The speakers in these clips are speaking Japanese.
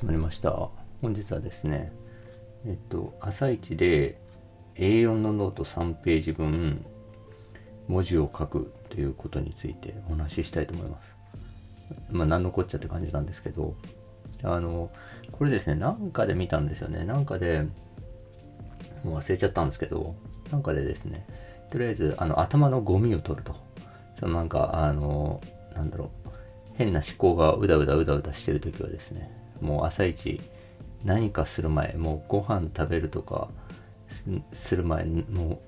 始まりました。本日はですね、えっと、朝一で A4 のノート3ページ分、文字を書くということについてお話ししたいと思います。まあ、何のこっちゃって感じなんですけど、あの、これですね、なんかで見たんですよね。なんかで、もう忘れちゃったんですけど、なんかでですね、とりあえず、あの、頭のゴミを取ると。そのなんか、あの、なんだろう、変な思考がうだうだうだうだしてるときはですね、もう朝一何かする前、もうご飯食べるとかする前、も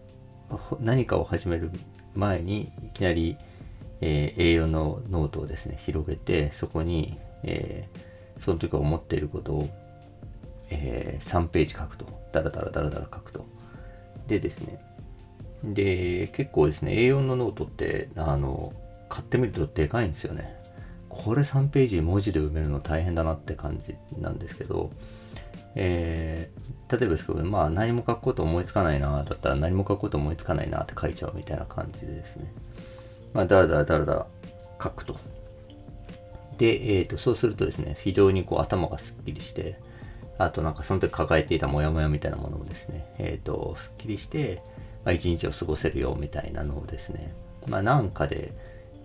う何かを始める前にいきなり、えー A4 のノートをですね、広げて、そこに、えーその時思っていることを、えー3ページ書くと。ダラダラダラダラ書くと。でですね、で、結構ですね、A4 のノートって、あの、買ってみるとでかいんですよね。これ3ページ文字で埋めるの大変だなって感じなんですけど、えー例えばですけど、まあ何も書くこと思いつかないな、だったら何も書くこと思いつかないなって書いちゃうみたいな感じでですね。まあ、だらだらだらだら書くと。で、えー、とそうするとですね、非常にこう頭がすっきりして、あとなんかその時抱えていたモヤモヤみたいなものもですね、えっ、と、すっきりして、まあ、一日を過ごせるよみたいなのをですね、まあなんかで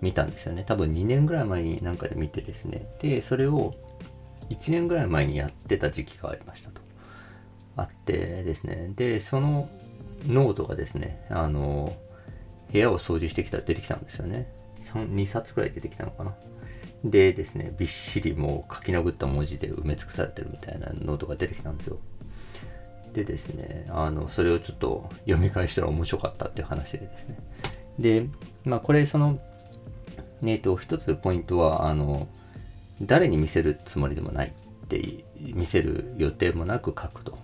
見たんですよね。多分2年ぐらい前になんかで見てですね。で、それを1年ぐらい前にやってた時期がありましたと。あってですね。で、そのノートがですね、あの、部屋を掃除してきたら出てきたんですよね。3 2冊くらい出てきたのかな。でですね、びっしりもう書き殴った文字で埋め尽くされてるみたいなノートが出てきたんですよ。でですね、あの、それをちょっと読み返したら面白かったっていう話でですね。で、まあこれその、えっと、一つポイントは、あの、誰に見せるつもりでもないって、見せる予定もなく書くと。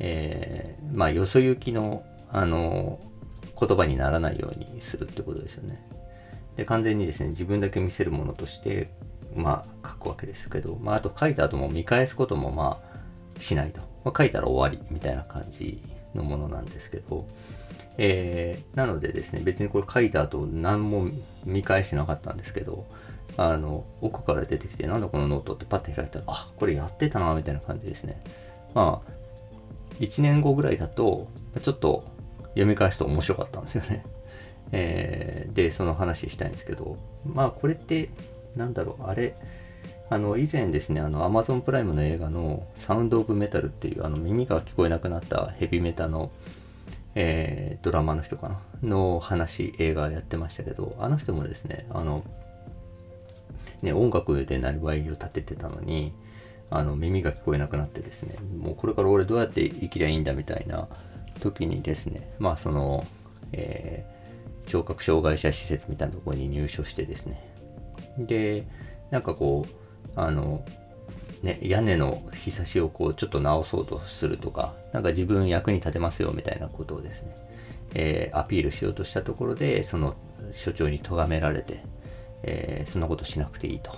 えーまあ、よそ行きの、あの、言葉にならないようにするってことですよね。で、完全にですね、自分だけ見せるものとして、まあ、書くわけですけど、まあ、あと書いた後も見返すことも、まあ、しないと。まあ、書いたら終わりみたいな感じのものなんですけど、えーなのでですね、別にこれ書いた後何も見返してなかったんですけど、あの、奥から出てきて、なんだこのノートってパッて開いたら、あ、これやってたな、みたいな感じですね。まあ、1年後ぐらいだと、ちょっと読み返すと面白かったんですよね。えーで、その話したいんですけど、まあこれって、なんだろう、あれ、あの、以前ですね、あの、Amazon プライムの映画のサウンド・オブ・メタルっていう、あの、耳が聞こえなくなったヘビメタの、えードラマの人かなの話、映画やってましたけど、あの人もですね、あの、ね、音楽でなりわいを立ててたのに、あの、耳が聞こえなくなってですね、もうこれから俺どうやって生きりゃいいんだみたいな時にですね、まあその、えー聴覚障害者施設みたいなところに入所してですね、で、なんかこう、あの、ね、屋根の日差しをこうちょっと直そうとするとか、なんか自分役に立てますよみたいなことをですね、えーアピールしようとしたところで、その所長に咎められて、えーそんなことしなくていいと。っ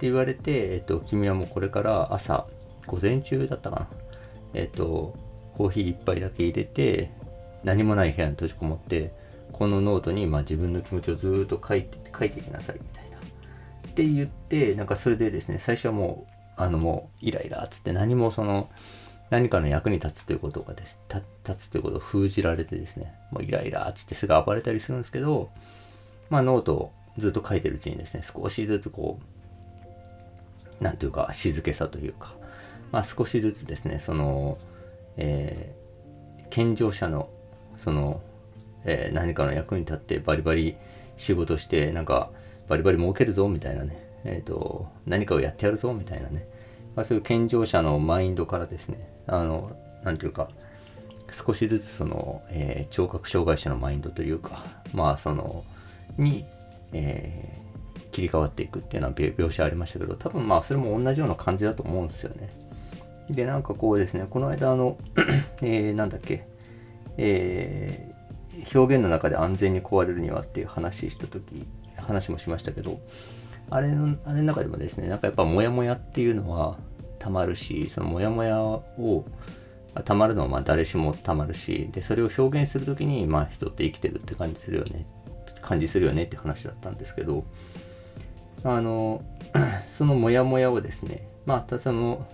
て言われて、えっと、君はもうこれから朝、午前中だったかな。えっと、コーヒー一杯だけ入れて、何もない部屋に閉じこもって、このノートに、まあ、自分の気持ちをずっと書いて、書いていきなさいみたいな。って言って、なんかそれでですね、最初はもう、あのもう、イライラっつって何もその、何かの役に立つということがです、立つということを封じられてですね、もうイライラっつってすぐ暴れたりするんですけど、まあノートをずっと書いてるうちにですね、少しずつこう、なんというか、静けさというか、まあ少しずつですね、その、えー健常者の、その、えー何かの役に立ってバリバリ仕事して、なんか、バリバリ儲けるぞ、みたいなね、えっ、と、何かをやってやるぞ、みたいなね、まあそういう健常者のマインドからですね、あの、なんていうか、少しずつその、えー聴覚障害者のマインドというか、まあその、に、えー切り替わっていくっていうのは描描写ありましたけど、多分まあそれも同じような感じだと思うんですよね。で、なんかこうですね、この間あの、えーなんだっけ、えー表現の中で安全に壊れるにはっていう話した時話もしましたけど、あれの、あれの中でもですね、なんかやっぱモヤモヤっていうのはたまるし、そのモヤモヤを、たまるのはまあ誰しもたまるし、で、それを表現するときに、まあ人って生きてるって感じするよね、感じするよねって話だったんですけど、あの、そのモヤモヤをですね、まあ、たその、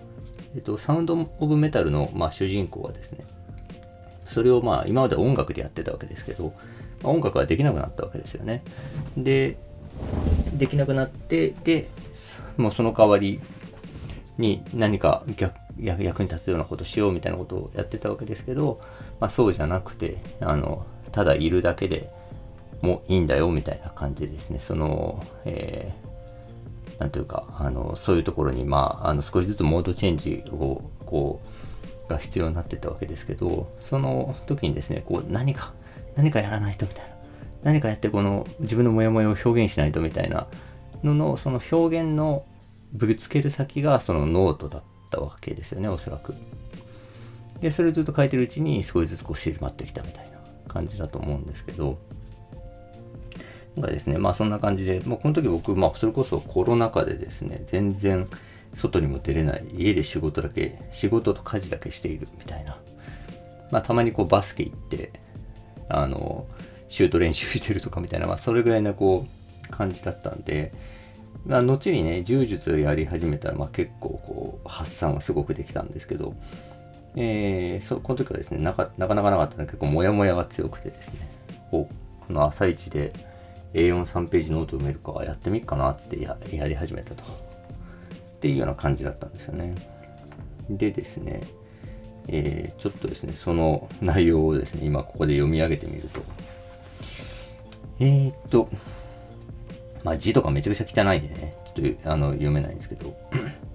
えっと、サウンド・オブ・メタルの、まあ、主人公はですね、それをまあ今まで音楽でやってたわけですけど、まあ、音楽はできなくなったわけですよね。で、できなくなって、で、もうその代わりに何か逆役に立つようなことしようみたいなことをやってたわけですけど、まあ、そうじゃなくてあのただいるだけでもいいんだよみたいな感じですね。その、えー、なんというかあのそういうところに、まあ、あの少しずつモードチェンジをこうが必要になってたわけですけどその時にですねこう何か何かやらないとみたいな。何かやってこの自分のモヤモヤを表現しないとみたいなののその表現のぶつける先がそのノートだったわけですよねおそらく。でそれをずっと書いてるうちに少しずつこう静まってきたみたいな感じだと思うんですけど。なんかですねまあそんな感じでもうこの時僕まあそれこそコロナ禍でですね全然外にも出れない家で仕事だけ仕事と家事だけしているみたいな。まあたまにこうバスケ行ってあのシュート練習してるとかみたいな、まあ、それぐらいなこう感じだったんで、まあ、後にね柔術をやり始めたら、まあ、結構こう発散はすごくできたんですけど、えー、そこの時はですねなかなかなかなかったので結構モヤモヤが強くてですねここの朝一で A43 ページノート埋めるかやってみっかなっつってややり始めたと。っていうような感じだったんですよね。でですねえー、ちょっとですね、その内容をですね、今ここで読み上げてみると、えー、っと、まあ字とかめちゃくちゃ汚いんでね、ちょっとあの読めないんですけど、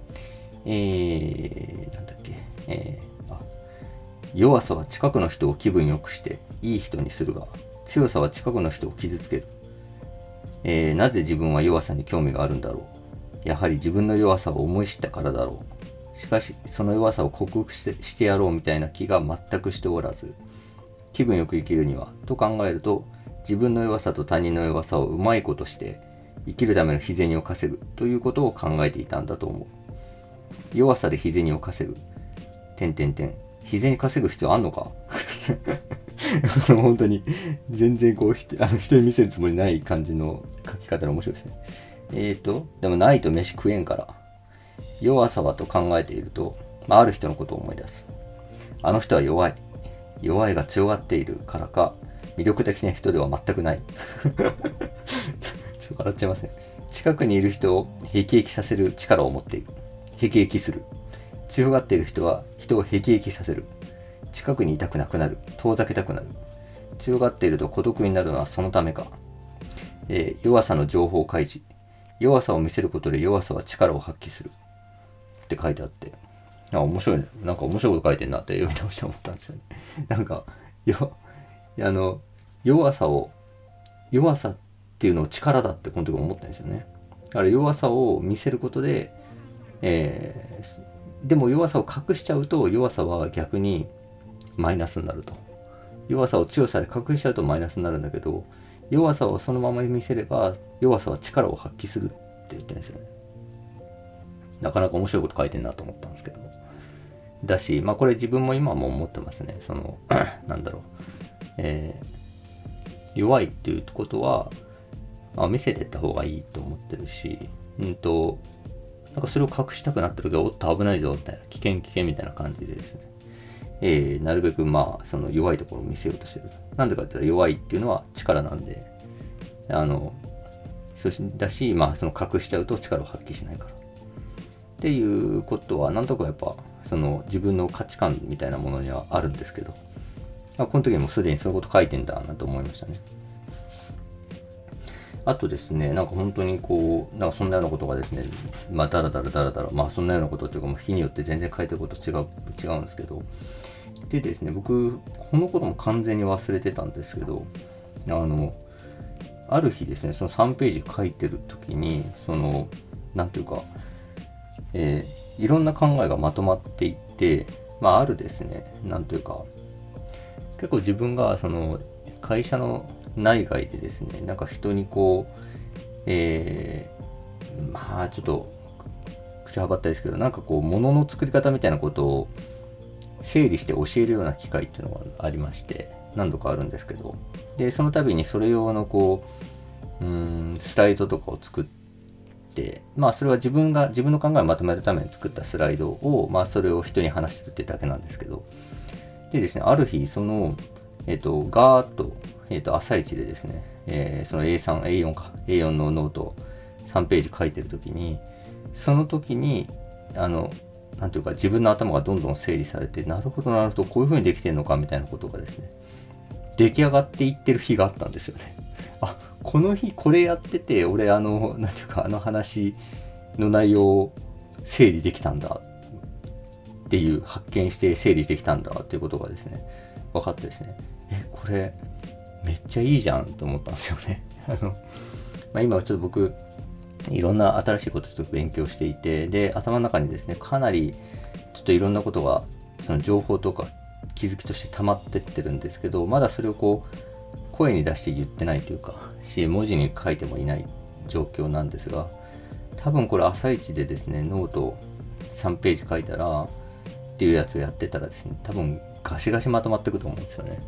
えー、なんだっけ、えー、あ、弱さは近くの人を気分良くしていい人にするが、強さは近くの人を傷つける。えー、なぜ自分は弱さに興味があるんだろう。やはり自分の弱さを思い知ったからだろう。しかし、その弱さを克服してしてやろうみたいな気が全くしておらず、気分よく生きるには、と考えると、自分の弱さと他人の弱さをうまいことして生きるための日銭を稼ぐということを考えていたんだと思う。弱さで日銭を稼ぐ。てんてんてん。日銭稼ぐ必要あんのか？本当に、全然こう、あの人に見せるつもりない感じの書き方で面白いですね。えーと、でもないと飯食えんから。弱さはと考えていると、まあ、ある人のことを思い出す。あの人は弱い。弱いが強がっているからか、魅力的な人では全くない。ちょっと笑っちゃいますね。近くにいる人を辟易させる力を持っている。辟易する。強がっている人は人を辟易させる。近くにいたくなくなる。遠ざけたくなる。強がっていると孤独になるのはそのためか。えー、弱さの情報開示。弱さを見せることで弱さは力を発揮する。って書いてあって。あ、面白いね。なんか面白いこと書いてんなって読み直して思ったんですよね。なんか、よ、あの、弱さを、弱さっていうのを力だってこの時思ったんですよね。だから弱さを見せることで、えー、でも弱さを隠しちゃうと弱さは逆にマイナスになると。弱さを強さで隠しちゃうとマイナスになるんだけど、弱さをそのまま見せれば弱さは力を発揮するって言ってるんですよね。なかなか面白いこと書いてんなと思ったんですけど。だし、まあこれ自分も今も思ってますね。その、なんだろう。えー弱いっていうことは、まあ、見せてった方がいいと思ってるし、うんと、なんかそれを隠したくなった時は、おっと危ないぞ、みたいな、危険危険みたいな感じでですね、えー、なるべくまあ、その弱いところを見せようとしてる。なんでかって言ったら弱いっていうのは力なんで、あの、そしだし、まあ、その隠しちゃうと力を発揮しないから。っていうことは、なんとかやっぱ、その自分の価値観みたいなものにはあるんですけど、まあ、この時もすでにそういうこと書いてんだなと思いましたね。あとですね、なんか本当にこう、なんかそんなようなことがですね、まあ、だらだらだらだら、まあ、そんなようなことっていうか、もう日によって全然書いてること違う、違うんですけど、でですね、僕、このことも完全に忘れてたんですけど、あの、ある日ですね、その3ページ書いてる時に、その、なんていうか、えー、いろんな考えがまとまっていって、まあ、あるですね、なんというか、結構自分がその会社の内外でですね、なんか人にこう、えー、まあちょっと口はばったですけど、なんかこう物の作り方みたいなことを整理して教えるような機会っていうのがありまして、何度かあるんですけど、で、その度にそれ用のこう、うん、スライドとかを作って、まあそれは自分が、自分の考えをまとめるために作ったスライドを、まあそれを人に話してるってだけなんですけど、でですね、ある日、その、えっ、と、ガーッと、えっ、と、朝一でですね、えー、その A3、A4 か、A4 のノート3ページ書いてるときに、その時に、あの、なんていうか自分の頭がどんどん整理されて、なるほどなるほど、こういう風にできてるのかみたいなことがですね、出来上がっていってる日があったんですよね。あ、この日これやってて、俺あの、なんていうかあの話の内容を整理できたんだっていう発見して整理できたんだっていうことがですね、分かってですね、え、これめっちゃいいじゃんと思ったんですよね。あの、まあ、今はちょっと僕、いろんな新しいことちょっと勉強していて、で、頭の中にですね、かなりちょっといろんなことが、その情報とか気づきとして溜まってってるんですけど、まだそれをこう、声に出して言ってないというか、し、文字に書いてもいない状況なんですが、多分これ朝一でですね、ノート3ページ書いたら、っていうやつをやってたらですね、多分ガシガシまとまってくと思うんですよね。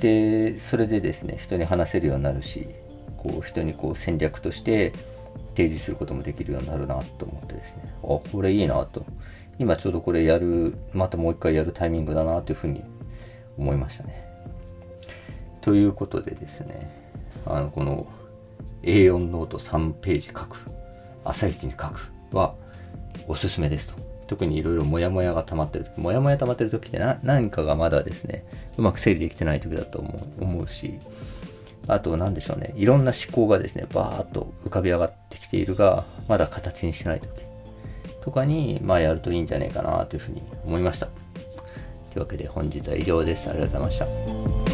で、それでですね、人に話せるようになるし、こう人にこう戦略として提示することもできるようになるなと思ってですね、あ、これいいなと。今ちょうどこれやる、またもう一回やるタイミングだなというふうに思いましたね。ということでですね、あの、この A4 ノート3ページ書く、朝一に書くはおすすめですと。特にいろいろモヤモヤが溜まってる時、モヤモヤ溜まってる時って何かがまだですね、うまく整理できてない時だと思う思うし、あと何でしょうね、いろんな思考がですね、バーっと浮かび上がってきているが、まだ形にしてない時とかに、まあやるといいんじゃないかなというふうに思いました。というわけで本日は以上です。ありがとうございました。